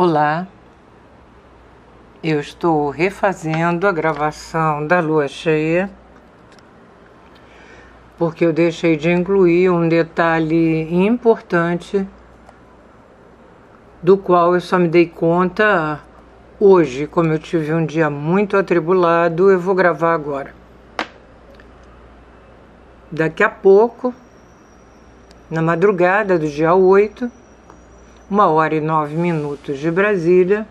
Olá, eu estou refazendo a gravação da lua cheia porque eu deixei de incluir um detalhe importante do qual eu só me dei conta hoje, como eu tive um dia muito atribulado, eu vou gravar agora. Daqui a pouco, na madrugada do dia 8, uma hora e nove minutos de Brasília,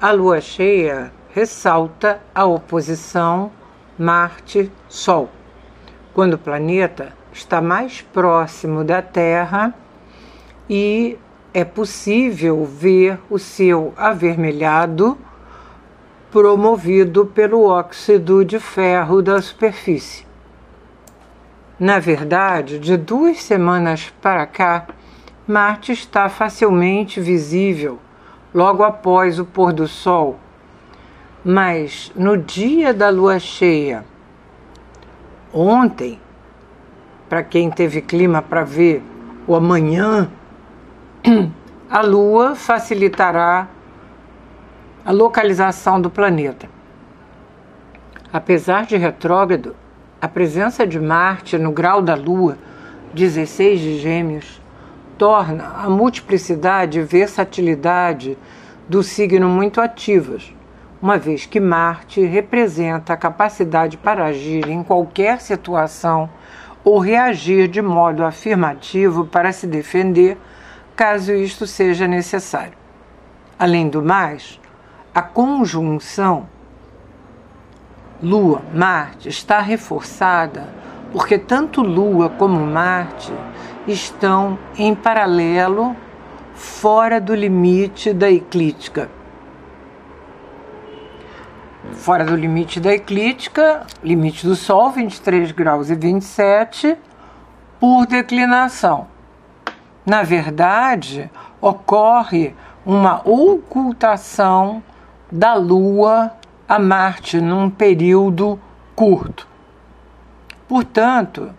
a lua cheia ressalta a oposição Marte-Sol, quando o planeta está mais próximo da Terra e é possível ver o seu avermelhado promovido pelo óxido de ferro da superfície. Na verdade, de duas semanas para cá, Marte está facilmente visível logo após o pôr do Sol. Mas no dia da lua cheia, ontem, para quem teve clima para ver o amanhã, a lua facilitará a localização do planeta. Apesar de retrógrado, a presença de Marte no grau da lua, 16 de Gêmeos, torna a multiplicidade e versatilidade do signo muito ativas, uma vez que Marte representa a capacidade para agir em qualquer situação ou reagir de modo afirmativo para se defender, caso isto seja necessário. Além do mais, a conjunção Lua-Marte está reforçada porque tanto Lua como Marte estão em paralelo fora do limite da eclíptica. Fora do limite da eclíptica, limite do Sol, 23 graus e 27, por declinação. Na verdade, ocorre uma ocultação da Lua a Marte num período curto. Portanto,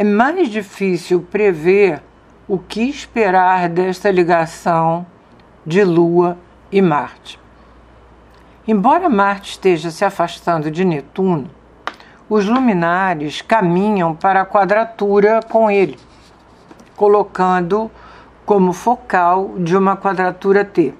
é mais difícil prever o que esperar desta ligação de Lua e Marte. Embora Marte esteja se afastando de Netuno, os luminares caminham para a quadratura com ele, colocando como focal de uma quadratura T.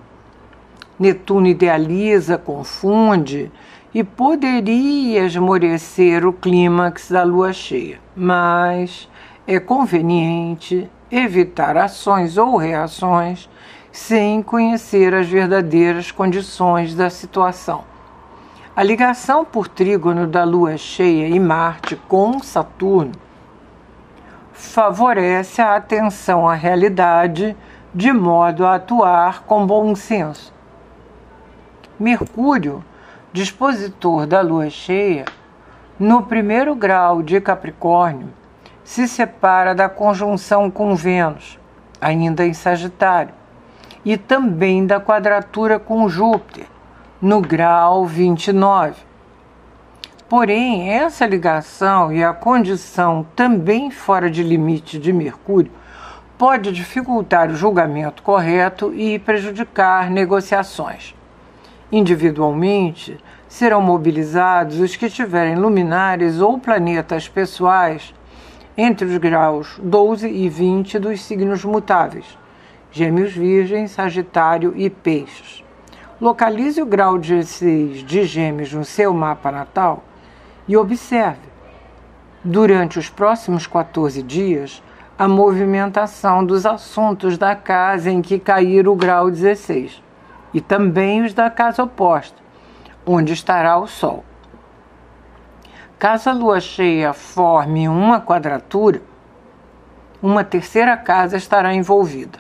Netuno idealiza, confunde e poderia esmorecer o clímax da lua cheia, mas é conveniente evitar ações ou reações sem conhecer as verdadeiras condições da situação. A ligação por trígono da lua cheia e Marte com Saturno favorece a atenção à realidade de modo a atuar com bom senso. Mercúrio dispositor da lua cheia, no primeiro grau de Capricórnio, se separa da conjunção com Vênus, ainda em Sagitário, e também da quadratura com Júpiter, no grau 29. Porém, essa ligação e a condição também fora de limite de Mercúrio pode dificultar o julgamento correto e prejudicar negociações. Individualmente, serão mobilizados os que tiverem luminares ou planetas pessoais entre os graus 12 e 20 dos signos mutáveis, Gêmeos Virgem, Sagitário e Peixes. Localize o grau 16 de Gêmeos no seu mapa natal e observe, durante os próximos 14 dias, a movimentação dos assuntos da casa em que cair o grau 16 e também os da casa oposta, onde estará o Sol. Caso a lua cheia forme uma quadratura, uma terceira casa estará envolvida.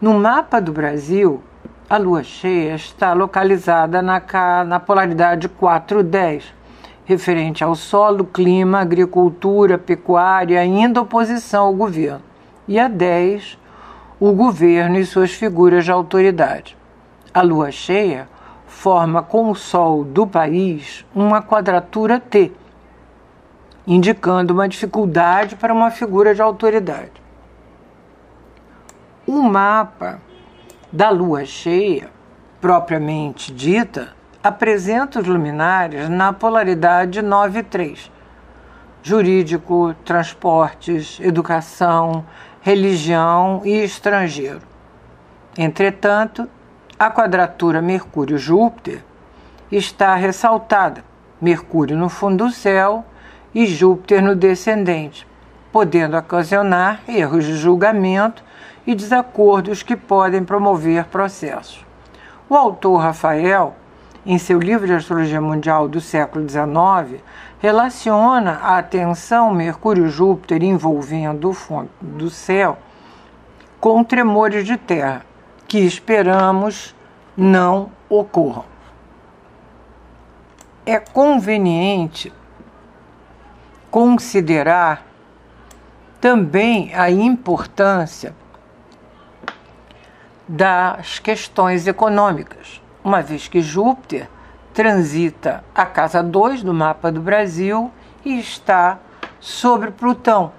No mapa do Brasil, a lua cheia está localizada na, na polaridade 410, referente ao solo, clima, agricultura, pecuária, ainda oposição ao governo, e a 10, o governo e suas figuras de autoridade. A lua cheia forma com o Sol do país uma quadratura T, indicando uma dificuldade para uma figura de autoridade. O mapa da lua cheia, propriamente dita, apresenta os luminares na polaridade 9 e 3. Jurídico, transportes, educação, religião e estrangeiro. Entretanto, a quadratura Mercúrio-Júpiter está ressaltada, Mercúrio no fundo do céu e Júpiter no descendente, podendo ocasionar erros de julgamento e desacordos que podem promover processos. O autor Rafael, em seu livro de Astrologia Mundial do século XIX, relaciona a tensão Mercúrio-Júpiter envolvendo o fundo do céu com tremores de terra, que esperamos não ocorram. É conveniente considerar também a importância das questões econômicas, uma vez que Júpiter transita a casa 2 do mapa do Brasil e está sobre Plutão,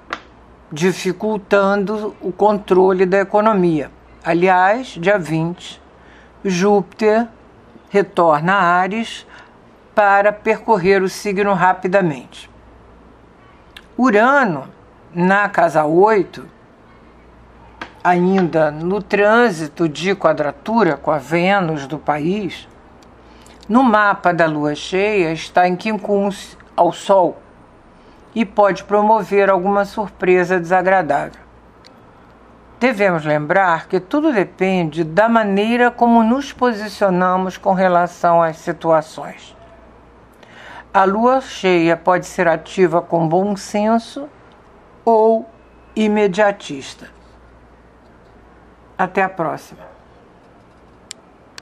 dificultando o controle da economia. Aliás, dia 20, Júpiter retorna a Ares para percorrer o signo rapidamente. Urano, na casa 8, ainda no trânsito de quadratura com a Vênus do país, no mapa da lua cheia está em quincunce ao Sol e pode promover alguma surpresa desagradável. Devemos lembrar que tudo depende da maneira como nos posicionamos com relação às situações. A lua cheia pode ser ativa com bom senso ou imediatista. Até a próxima.